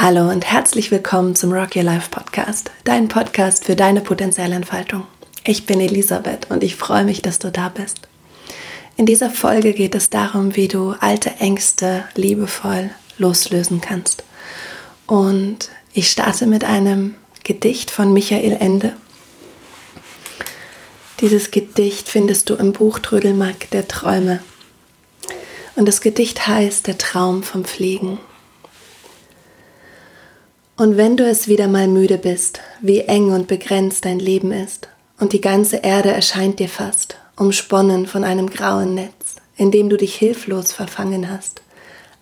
Hallo und herzlich willkommen zum Rock Your Life Podcast, dein Podcast für deine potenzielle Entfaltung. Ich bin Elisabeth und ich freue mich, dass du da bist. In dieser Folge geht es darum, wie du alte Ängste liebevoll loslösen kannst. Und ich starte mit einem Gedicht von Michael Ende. Dieses Gedicht findest du im Buch Trödelmark der Träume. Und das Gedicht heißt Der Traum vom Fliegen. Und wenn du es wieder mal müde bist, wie eng und begrenzt dein Leben ist, und die ganze Erde erscheint dir fast, umsponnen von einem grauen Netz, in dem du dich hilflos verfangen hast,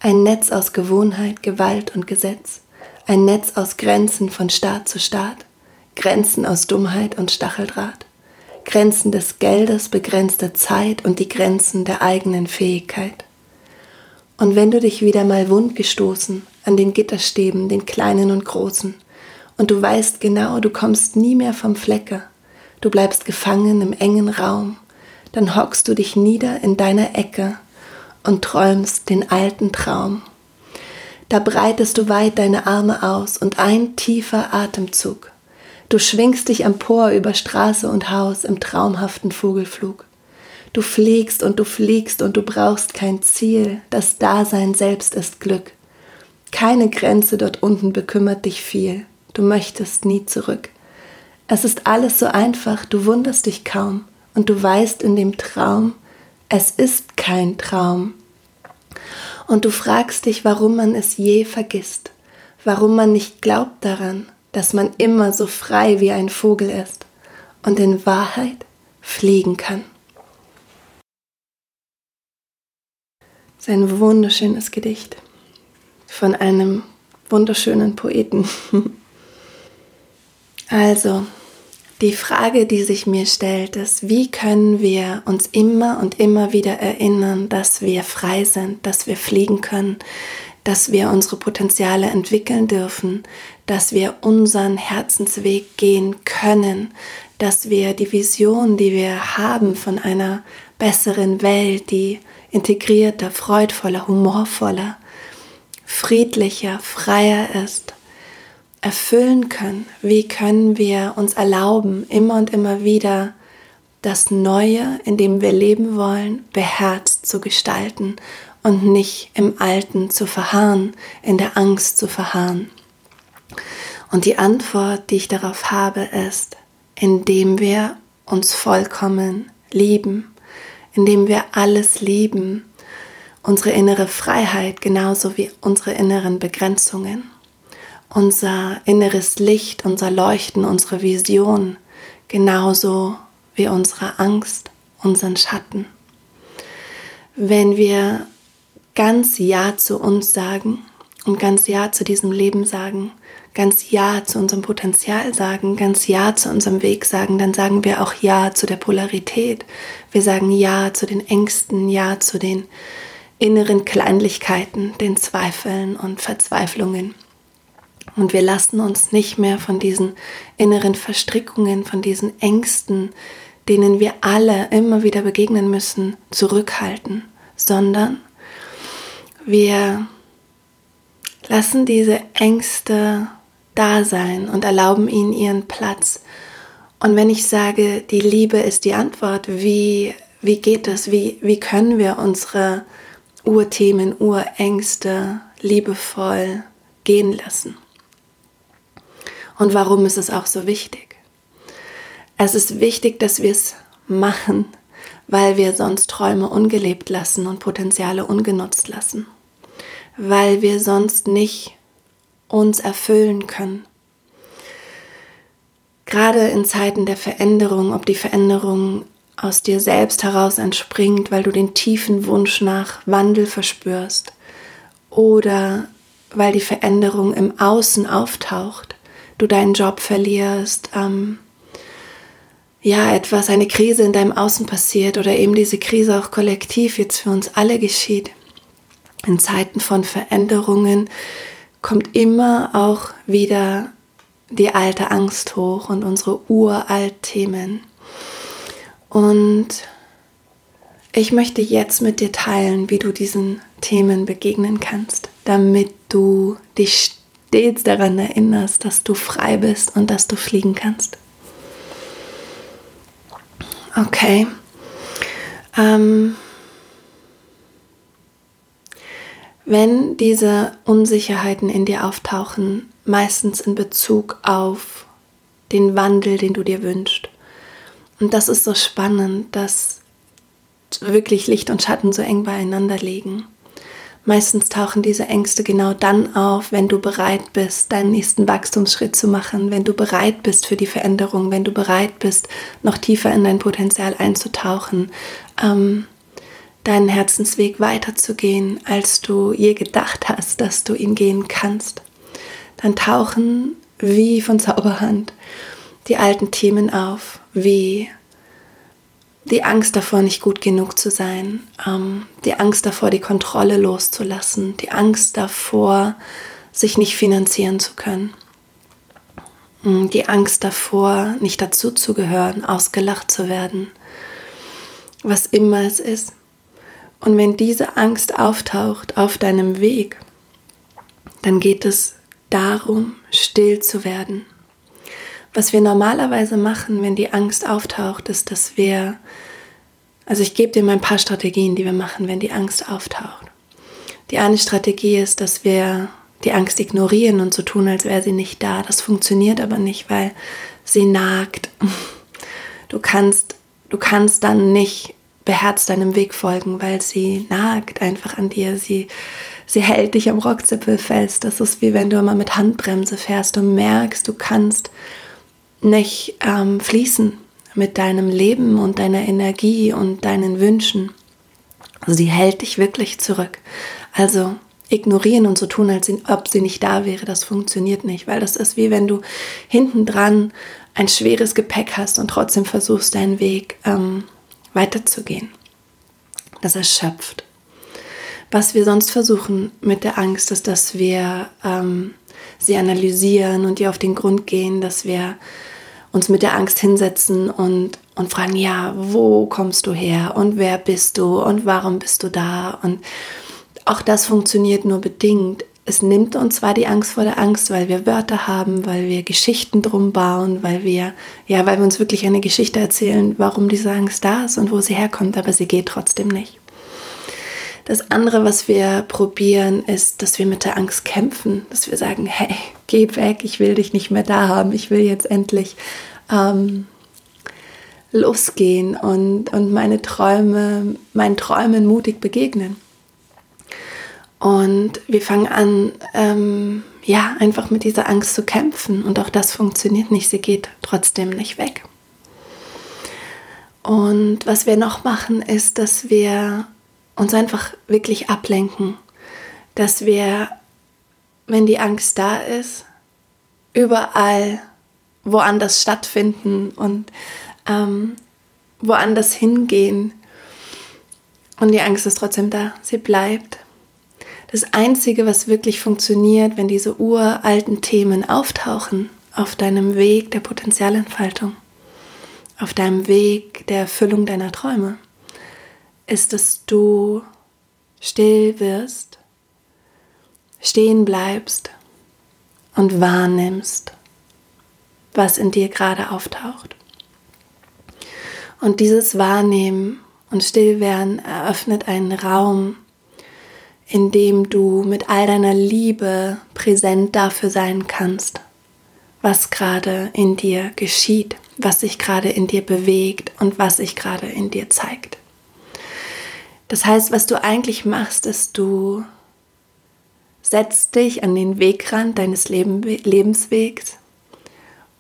ein Netz aus Gewohnheit, Gewalt und Gesetz, ein Netz aus Grenzen von Staat zu Staat, Grenzen aus Dummheit und Stacheldraht, Grenzen des Geldes, begrenzte Zeit und die Grenzen der eigenen Fähigkeit. Und wenn du dich wieder mal wundgestoßen an den Gitterstäben, den kleinen und großen, und du weißt genau, du kommst nie mehr vom Flecke, du bleibst gefangen im engen Raum, dann hockst du dich nieder in deiner Ecke und träumst den alten Traum. Da breitest du weit deine Arme aus und ein tiefer Atemzug. Du schwingst dich empor über Straße und Haus im traumhaften Vogelflug. Du fliegst und du fliegst und du brauchst kein Ziel, das Dasein selbst ist Glück. Keine Grenze dort unten bekümmert dich viel, du möchtest nie zurück. Es ist alles so einfach, du wunderst dich kaum und du weißt in dem Traum, es ist kein Traum. Und du fragst dich, warum man es je vergisst, warum man nicht glaubt daran, dass man immer so frei wie ein Vogel ist und in Wahrheit fliegen kann. ist ein wunderschönes Gedicht von einem wunderschönen Poeten. Also, die Frage, die sich mir stellt, ist, wie können wir uns immer und immer wieder erinnern, dass wir frei sind, dass wir fliegen können, dass wir unsere Potenziale entwickeln dürfen, dass wir unseren Herzensweg gehen können, dass wir die Vision, die wir haben von einer besseren Welt, die integrierter, freudvoller, humorvoller, friedlicher, freier ist, erfüllen können? Wie können wir uns erlauben, immer und immer wieder das Neue, in dem wir leben wollen, beherzt zu gestalten und nicht im Alten zu verharren, in der Angst zu verharren? Und die Antwort, die ich darauf habe, ist, indem wir uns vollkommen lieben, indem wir alles lieben, unsere innere Freiheit genauso wie unsere inneren Begrenzungen, unser inneres Licht, unser Leuchten, unsere Vision, genauso wie unsere Angst, unseren Schatten. Wenn wir ganz Ja zu uns sagen und ganz Ja zu diesem Leben sagen, ganz Ja zu unserem Potenzial sagen, ganz Ja zu unserem Weg sagen, dann sagen wir auch Ja zu der Polarität. Wir sagen Ja zu den Ängsten, Ja zu den inneren Kleinlichkeiten, den Zweifeln und Verzweiflungen. Und wir lassen uns nicht mehr von diesen inneren Verstrickungen, von diesen Ängsten, denen wir alle immer wieder begegnen müssen, zurückhalten, sondern wir lassen diese Ängste da sein und erlauben ihnen ihren Platz. Und wenn ich sage, die Liebe ist die Antwort, wie, wie geht es? Wie, wie können wir unsere Urthemen, Urängste liebevoll gehen lassen? Und warum ist es auch so wichtig? Es ist wichtig, dass wir es machen, weil wir sonst Träume ungelebt lassen und Potenziale ungenutzt lassen. Weil wir sonst nicht uns erfüllen können. Gerade in Zeiten der Veränderung, ob die Veränderung aus dir selbst heraus entspringt, weil du den tiefen Wunsch nach Wandel verspürst oder weil die Veränderung im Außen auftaucht, du deinen Job verlierst, ähm, ja, etwas, eine Krise in deinem Außen passiert oder eben diese Krise auch kollektiv jetzt für uns alle geschieht. In Zeiten von Veränderungen kommt immer auch wieder die alte Angst hoch und unsere Uralt-Themen. Und ich möchte jetzt mit dir teilen, wie du diesen Themen begegnen kannst, damit du dich stets daran erinnerst, dass du frei bist und dass du fliegen kannst. Okay. Ähm, wenn diese Unsicherheiten in dir auftauchen, meistens in Bezug auf den Wandel, den du dir wünschst. Und das ist so spannend, dass wirklich Licht und Schatten so eng beieinander liegen. Meistens tauchen diese Ängste genau dann auf, wenn du bereit bist, deinen nächsten Wachstumsschritt zu machen, wenn du bereit bist für die Veränderung, wenn du bereit bist, noch tiefer in dein Potenzial einzutauchen, ähm, deinen Herzensweg weiterzugehen, als du je gedacht hast, dass du ihn gehen kannst. Dann tauchen wie von Zauberhand die alten Themen auf, wie die Angst davor, nicht gut genug zu sein, ähm, die Angst davor, die Kontrolle loszulassen, die Angst davor, sich nicht finanzieren zu können, mm, die Angst davor, nicht dazuzugehören, ausgelacht zu werden, was immer es ist. Und wenn diese Angst auftaucht auf deinem Weg, dann geht es darum, still zu werden was wir normalerweise machen, wenn die Angst auftaucht, ist, dass wir, also ich gebe dir mal ein paar Strategien, die wir machen, wenn die Angst auftaucht. Die eine Strategie ist, dass wir die Angst ignorieren und so tun, als wäre sie nicht da. Das funktioniert aber nicht, weil sie nagt. Du kannst, du kannst dann nicht beherzt deinem Weg folgen, weil sie nagt einfach an dir. Sie, sie hält dich am Rockzippel fest. Das ist wie wenn du immer mit Handbremse fährst und merkst, du kannst nicht ähm, fließen mit deinem Leben und deiner Energie und deinen Wünschen. Also sie hält dich wirklich zurück. Also ignorieren und so tun, als ob sie nicht da wäre, das funktioniert nicht, weil das ist wie wenn du hinten dran ein schweres Gepäck hast und trotzdem versuchst, deinen Weg ähm, weiterzugehen. Das erschöpft. Was wir sonst versuchen mit der Angst, ist, dass wir ähm, sie analysieren und ihr auf den Grund gehen, dass wir uns mit der Angst hinsetzen und, und fragen, ja, wo kommst du her und wer bist du und warum bist du da? Und auch das funktioniert nur bedingt. Es nimmt uns zwar die Angst vor der Angst, weil wir Wörter haben, weil wir Geschichten drum bauen, weil wir, ja, weil wir uns wirklich eine Geschichte erzählen, warum diese Angst da ist und wo sie herkommt, aber sie geht trotzdem nicht. Das andere, was wir probieren, ist, dass wir mit der Angst kämpfen, dass wir sagen, hey, geh weg, ich will dich nicht mehr da haben, ich will jetzt endlich ähm, losgehen und, und meine Träume, meinen Träumen mutig begegnen. Und wir fangen an, ähm, ja, einfach mit dieser Angst zu kämpfen. Und auch das funktioniert nicht. Sie geht trotzdem nicht weg. Und was wir noch machen, ist, dass wir uns einfach wirklich ablenken, dass wir, wenn die Angst da ist, überall woanders stattfinden und ähm, woanders hingehen. Und die Angst ist trotzdem da, sie bleibt. Das Einzige, was wirklich funktioniert, wenn diese uralten Themen auftauchen auf deinem Weg der Potenzialentfaltung, auf deinem Weg der Erfüllung deiner Träume, ist, dass du still wirst, stehen bleibst und wahrnimmst, was in dir gerade auftaucht. Und dieses Wahrnehmen und Stillwerden eröffnet einen Raum, in dem du mit all deiner Liebe präsent dafür sein kannst, was gerade in dir geschieht, was sich gerade in dir bewegt und was sich gerade in dir zeigt. Das heißt, was du eigentlich machst, ist, du setzt dich an den Wegrand deines Leben, Lebenswegs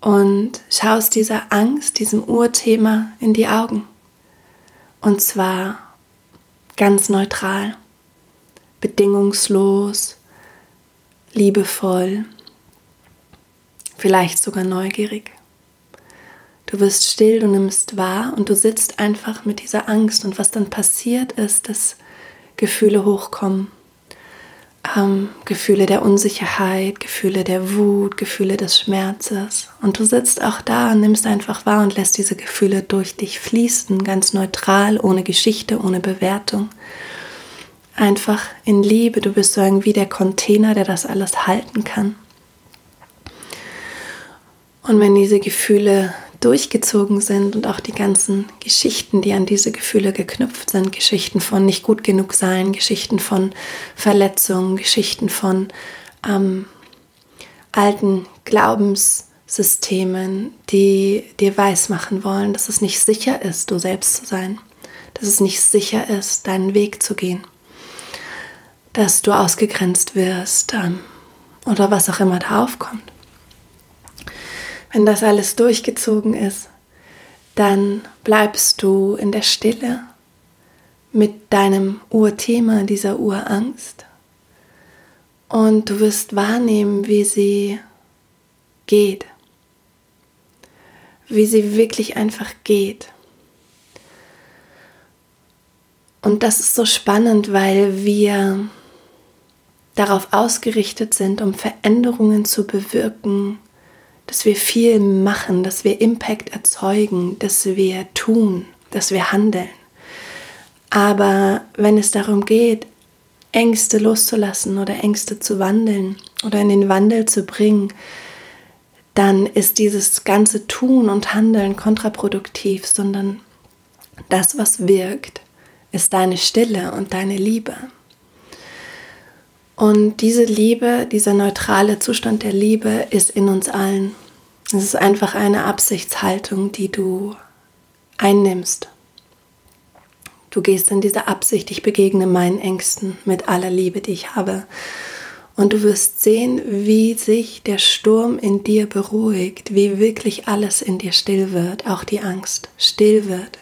und schaust dieser Angst, diesem Urthema in die Augen. Und zwar ganz neutral, bedingungslos, liebevoll, vielleicht sogar neugierig. Du wirst still, du nimmst wahr und du sitzt einfach mit dieser Angst. Und was dann passiert ist, dass Gefühle hochkommen. Ähm, Gefühle der Unsicherheit, Gefühle der Wut, Gefühle des Schmerzes. Und du sitzt auch da und nimmst einfach wahr und lässt diese Gefühle durch dich fließen, ganz neutral, ohne Geschichte, ohne Bewertung. Einfach in Liebe. Du bist so irgendwie der Container, der das alles halten kann. Und wenn diese Gefühle durchgezogen sind und auch die ganzen Geschichten, die an diese Gefühle geknüpft sind, Geschichten von nicht gut genug sein, Geschichten von Verletzungen, Geschichten von ähm, alten Glaubenssystemen, die dir weismachen wollen, dass es nicht sicher ist, du selbst zu sein, dass es nicht sicher ist, deinen Weg zu gehen, dass du ausgegrenzt wirst ähm, oder was auch immer da aufkommt. Wenn das alles durchgezogen ist, dann bleibst du in der Stille mit deinem Urthema, dieser Urangst. Und du wirst wahrnehmen, wie sie geht. Wie sie wirklich einfach geht. Und das ist so spannend, weil wir darauf ausgerichtet sind, um Veränderungen zu bewirken, dass wir viel machen, dass wir Impact erzeugen, dass wir tun, dass wir handeln. Aber wenn es darum geht, Ängste loszulassen oder Ängste zu wandeln oder in den Wandel zu bringen, dann ist dieses ganze Tun und Handeln kontraproduktiv, sondern das, was wirkt, ist deine Stille und deine Liebe. Und diese Liebe, dieser neutrale Zustand der Liebe ist in uns allen. Es ist einfach eine Absichtshaltung, die du einnimmst. Du gehst in diese Absicht, ich begegne meinen Ängsten mit aller Liebe, die ich habe. Und du wirst sehen, wie sich der Sturm in dir beruhigt, wie wirklich alles in dir still wird, auch die Angst still wird.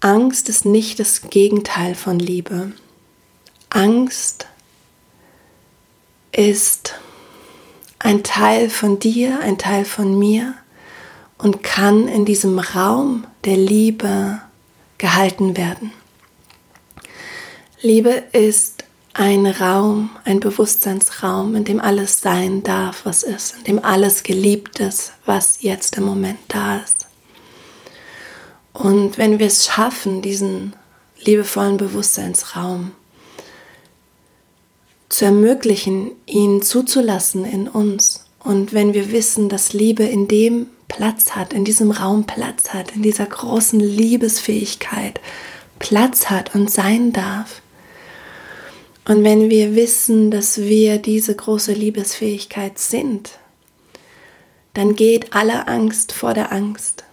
Angst ist nicht das Gegenteil von Liebe. Angst ist ein Teil von dir, ein Teil von mir und kann in diesem Raum der Liebe gehalten werden. Liebe ist ein Raum, ein Bewusstseinsraum, in dem alles sein darf, was ist, in dem alles geliebt ist, was jetzt im Moment da ist. Und wenn wir es schaffen, diesen liebevollen Bewusstseinsraum zu ermöglichen, ihn zuzulassen in uns, und wenn wir wissen, dass Liebe in dem Platz hat, in diesem Raum Platz hat, in dieser großen Liebesfähigkeit Platz hat und sein darf, und wenn wir wissen, dass wir diese große Liebesfähigkeit sind, dann geht alle Angst vor der Angst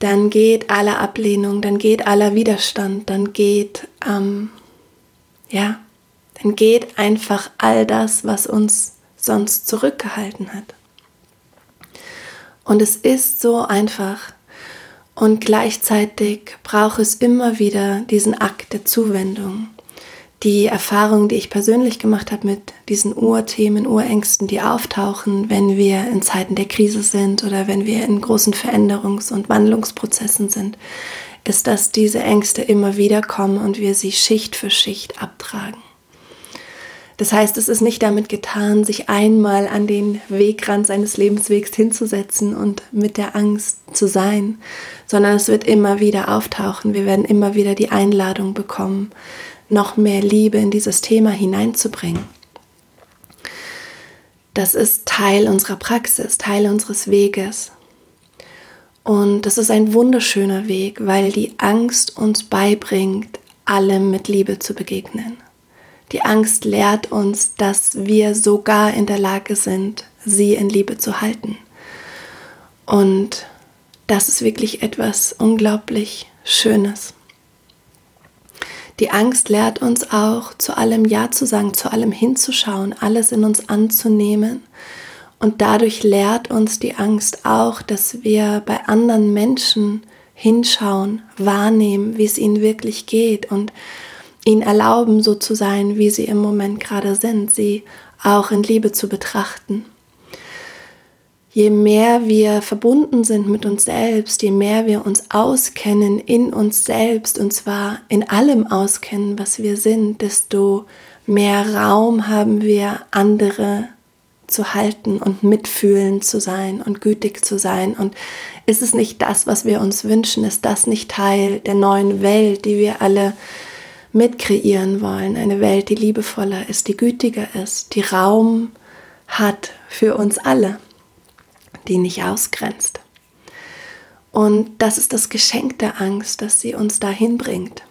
dann geht alle Ablehnung, dann geht aller Widerstand, dann geht, ähm, ja, dann geht einfach all das, was uns sonst zurückgehalten hat. Und es ist so einfach. Und gleichzeitig braucht es immer wieder diesen Akt der Zuwendung die Erfahrung, die ich persönlich gemacht habe mit diesen Urthemen, Urängsten, die auftauchen, wenn wir in Zeiten der Krise sind oder wenn wir in großen Veränderungs- und Wandlungsprozessen sind, ist, dass diese Ängste immer wieder kommen und wir sie Schicht für Schicht abtragen. Das heißt, es ist nicht damit getan, sich einmal an den Wegrand seines Lebenswegs hinzusetzen und mit der Angst zu sein, sondern es wird immer wieder auftauchen. Wir werden immer wieder die Einladung bekommen, noch mehr Liebe in dieses Thema hineinzubringen. Das ist Teil unserer Praxis, Teil unseres Weges. Und das ist ein wunderschöner Weg, weil die Angst uns beibringt, allem mit Liebe zu begegnen. Die Angst lehrt uns, dass wir sogar in der Lage sind, sie in Liebe zu halten. Und das ist wirklich etwas unglaublich Schönes. Die Angst lehrt uns auch, zu allem Ja zu sagen, zu allem hinzuschauen, alles in uns anzunehmen. Und dadurch lehrt uns die Angst auch, dass wir bei anderen Menschen hinschauen, wahrnehmen, wie es ihnen wirklich geht und ihnen erlauben, so zu sein, wie sie im Moment gerade sind, sie auch in Liebe zu betrachten je mehr wir verbunden sind mit uns selbst, je mehr wir uns auskennen in uns selbst und zwar in allem auskennen, was wir sind, desto mehr Raum haben wir, andere zu halten und mitfühlend zu sein und gütig zu sein. Und ist es nicht das, was wir uns wünschen? Ist das nicht Teil der neuen Welt, die wir alle mitkreieren wollen. Eine Welt, die liebevoller ist, die gütiger ist, die Raum hat für uns alle, die nicht ausgrenzt. Und das ist das Geschenk der Angst, dass sie uns dahin bringt.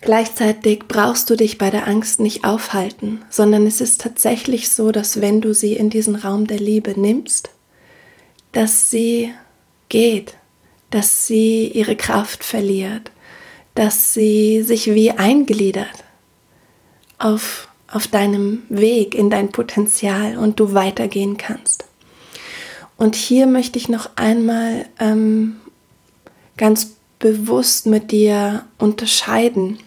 Gleichzeitig brauchst du dich bei der Angst nicht aufhalten, sondern es ist tatsächlich so, dass wenn du sie in diesen Raum der Liebe nimmst, dass sie geht, dass sie ihre Kraft verliert, dass sie sich wie eingliedert auf, auf deinem Weg in dein Potenzial und du weitergehen kannst. Und hier möchte ich noch einmal ähm, ganz bewusst mit dir unterscheiden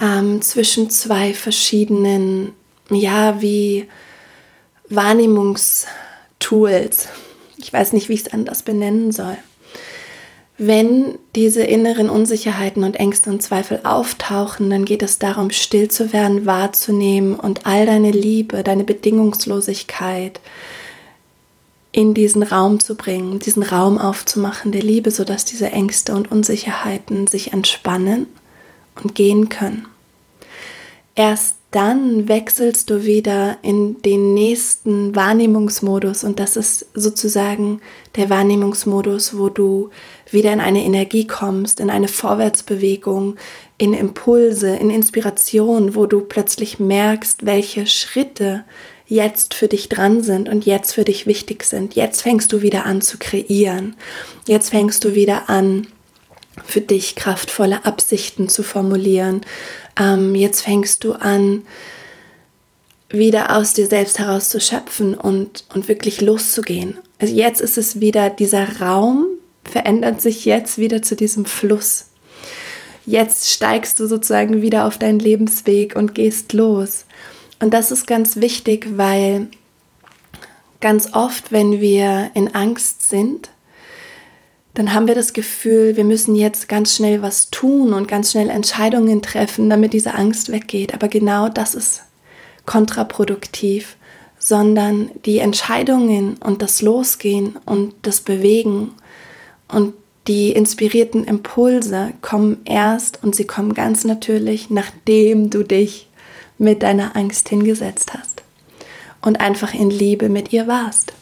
ähm, zwischen zwei verschiedenen, ja, wie Wahrnehmungstools. Ich weiß nicht, wie ich es anders benennen soll. Wenn diese inneren Unsicherheiten und Ängste und Zweifel auftauchen, dann geht es darum, still zu werden, wahrzunehmen und all deine Liebe, deine Bedingungslosigkeit in diesen Raum zu bringen, diesen Raum aufzumachen der Liebe, sodass diese Ängste und Unsicherheiten sich entspannen und gehen können. Erst dann wechselst du wieder in den nächsten Wahrnehmungsmodus und das ist sozusagen der Wahrnehmungsmodus, wo du wieder in eine Energie kommst, in eine Vorwärtsbewegung, in Impulse, in Inspiration, wo du plötzlich merkst, welche Schritte jetzt für dich dran sind und jetzt für dich wichtig sind. Jetzt fängst du wieder an zu kreieren. Jetzt fängst du wieder an, für dich kraftvolle Absichten zu formulieren. Ähm, jetzt fängst du an, wieder aus dir selbst heraus zu schöpfen und, und wirklich loszugehen. Also jetzt ist es wieder, dieser Raum verändert sich jetzt wieder zu diesem Fluss. Jetzt steigst du sozusagen wieder auf deinen Lebensweg und gehst los. Und das ist ganz wichtig, weil ganz oft, wenn wir in Angst sind, dann haben wir das Gefühl, wir müssen jetzt ganz schnell was tun und ganz schnell Entscheidungen treffen, damit diese Angst weggeht. Aber genau das ist kontraproduktiv, sondern die Entscheidungen und das Losgehen und das Bewegen und die inspirierten Impulse kommen erst und sie kommen ganz natürlich, nachdem du dich mit deiner Angst hingesetzt hast und einfach in Liebe mit ihr warst.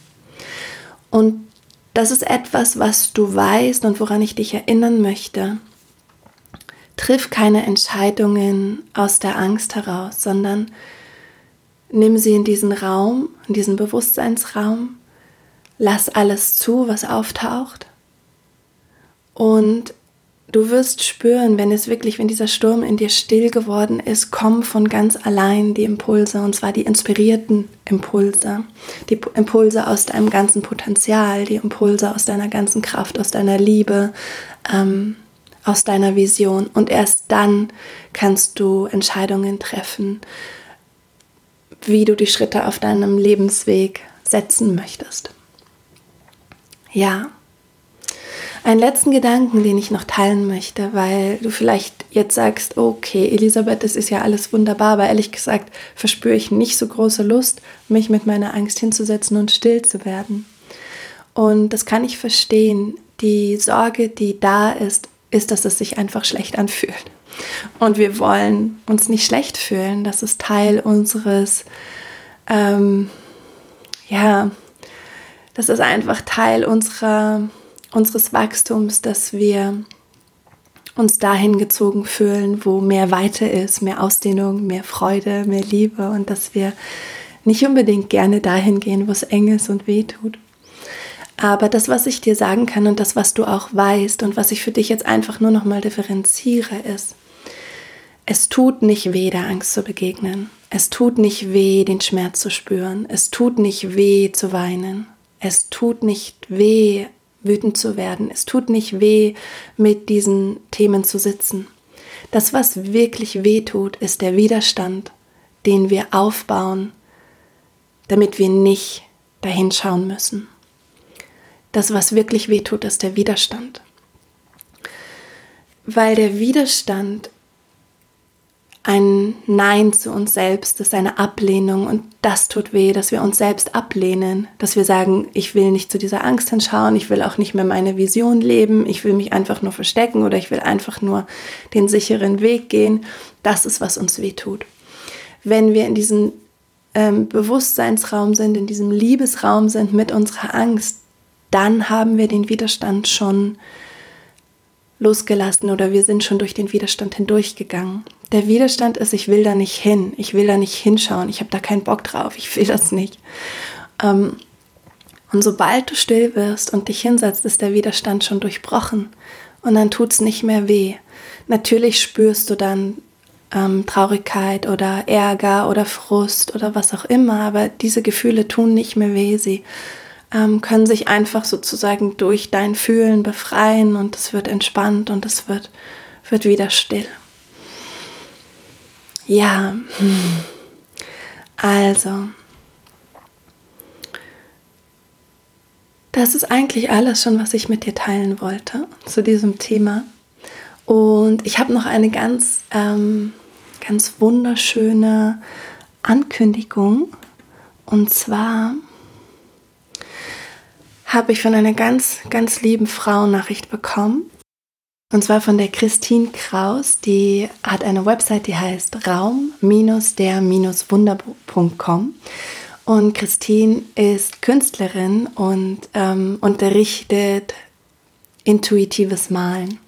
Und das ist etwas, was du weißt und woran ich dich erinnern möchte. Triff keine Entscheidungen aus der Angst heraus, sondern nimm sie in diesen Raum, in diesen Bewusstseinsraum, lass alles zu, was auftaucht und Du wirst spüren, wenn es wirklich, wenn dieser Sturm in dir still geworden ist, kommen von ganz allein die Impulse, und zwar die inspirierten Impulse, die Impulse aus deinem ganzen Potenzial, die Impulse aus deiner ganzen Kraft, aus deiner Liebe, ähm, aus deiner Vision. Und erst dann kannst du Entscheidungen treffen, wie du die Schritte auf deinem Lebensweg setzen möchtest. Ja, einen letzten Gedanken, den ich noch teilen möchte, weil du vielleicht jetzt sagst, okay, Elisabeth, das ist ja alles wunderbar, aber ehrlich gesagt verspüre ich nicht so große Lust, mich mit meiner Angst hinzusetzen und still zu werden. Und das kann ich verstehen. Die Sorge, die da ist, ist, dass es sich einfach schlecht anfühlt. Und wir wollen uns nicht schlecht fühlen. Das ist Teil unseres, ähm, ja, das ist einfach Teil unserer unseres Wachstums, dass wir uns dahin gezogen fühlen, wo mehr Weite ist, mehr Ausdehnung, mehr Freude, mehr Liebe und dass wir nicht unbedingt gerne dahin gehen, wo es eng ist und weh tut. Aber das, was ich dir sagen kann und das, was du auch weißt und was ich für dich jetzt einfach nur noch mal differenziere, ist, es tut nicht weh, der Angst zu begegnen. Es tut nicht weh, den Schmerz zu spüren. Es tut nicht weh, zu weinen. Es tut nicht weh, wütend zu werden. Es tut nicht weh, mit diesen Themen zu sitzen. Das, was wirklich weh tut, ist der Widerstand, den wir aufbauen, damit wir nicht dahin schauen müssen. Das, was wirklich weh tut, ist der Widerstand. Weil der Widerstand ein Nein zu uns selbst ist, eine Ablehnung und das tut weh, dass wir uns selbst ablehnen, dass wir sagen, ich will nicht zu dieser Angst hinschauen, ich will auch nicht mehr meine Vision leben, ich will mich einfach nur verstecken oder ich will einfach nur den sicheren Weg gehen. Das ist, was uns weh tut. Wenn wir in diesem ähm, Bewusstseinsraum sind, in diesem Liebesraum sind mit unserer Angst, dann haben wir den Widerstand schon losgelassen oder wir sind schon durch den Widerstand hindurchgegangen. Der Widerstand ist, ich will da nicht hin, ich will da nicht hinschauen, ich habe da keinen Bock drauf, ich will das nicht. Ähm, und sobald du still wirst und dich hinsetzt, ist der Widerstand schon durchbrochen und dann tut es nicht mehr weh. Natürlich spürst du dann ähm, Traurigkeit oder Ärger oder Frust oder was auch immer, aber diese Gefühle tun nicht mehr weh. Sie ähm, können sich einfach sozusagen durch dein Fühlen befreien und es wird entspannt und es wird, wird wieder still. Ja, also, das ist eigentlich alles schon, was ich mit dir teilen wollte zu diesem Thema. Und ich habe noch eine ganz, ähm, ganz wunderschöne Ankündigung. Und zwar habe ich von einer ganz, ganz lieben Frau Nachricht bekommen. Und zwar von der Christine Kraus. Die hat eine Website, die heißt raum-der-wunder.com. Und Christine ist Künstlerin und ähm, unterrichtet intuitives Malen.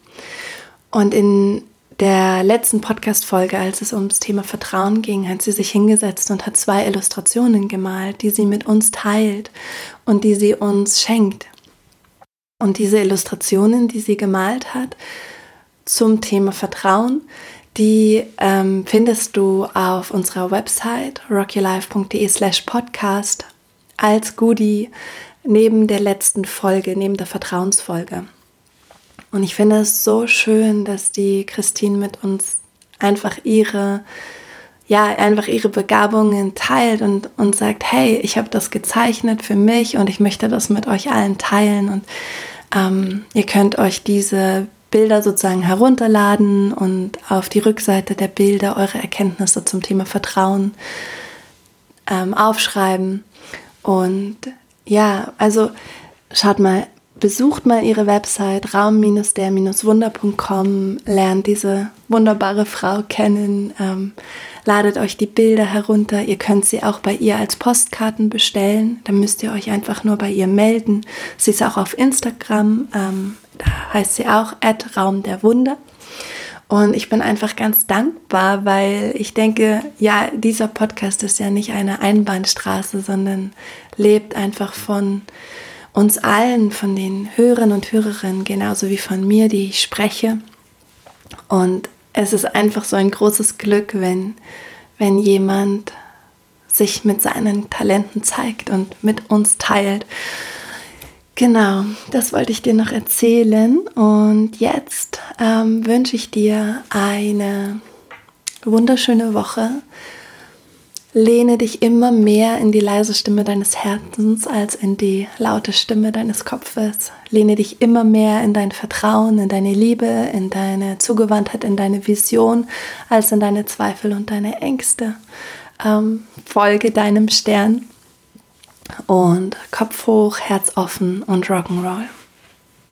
Und in der letzten Podcast-Folge, als es ums Thema Vertrauen ging, hat sie sich hingesetzt und hat zwei Illustrationen gemalt, die sie mit uns teilt und die sie uns schenkt. Und diese Illustrationen, die sie gemalt hat zum Thema Vertrauen, die ähm, findest du auf unserer Website rockylife.de slash podcast als Goodie neben der letzten Folge, neben der Vertrauensfolge. Und ich finde es so schön, dass die Christine mit uns einfach ihre, ja, einfach ihre Begabungen teilt und, und sagt, hey, ich habe das gezeichnet für mich und ich möchte das mit euch allen teilen. Und ähm, ihr könnt euch diese Bilder sozusagen herunterladen und auf die Rückseite der Bilder eure Erkenntnisse zum Thema Vertrauen ähm, aufschreiben. Und ja, also schaut mal, besucht mal ihre Website raum-der-wunder.com, lernt diese wunderbare Frau kennen, ähm, ladet euch die Bilder herunter. Ihr könnt sie auch bei ihr als Postkarten bestellen. Da müsst ihr euch einfach nur bei ihr melden. Sie ist auch auf Instagram, ähm, da heißt sie auch Raum der Wunder. Und ich bin einfach ganz dankbar, weil ich denke, ja, dieser Podcast ist ja nicht eine Einbahnstraße, sondern lebt einfach von uns allen, von den Hörern und Hörerinnen, genauso wie von mir, die ich spreche. Und es ist einfach so ein großes Glück, wenn, wenn jemand sich mit seinen Talenten zeigt und mit uns teilt. Genau, das wollte ich dir noch erzählen. Und jetzt ähm, wünsche ich dir eine wunderschöne Woche. Lehne dich immer mehr in die leise Stimme deines Herzens als in die laute Stimme deines Kopfes. Lehne dich immer mehr in dein Vertrauen, in deine Liebe, in deine Zugewandtheit, in deine Vision, als in deine Zweifel und deine Ängste. Ähm, folge deinem Stern und Kopf hoch, Herz offen und Rock'n'Roll.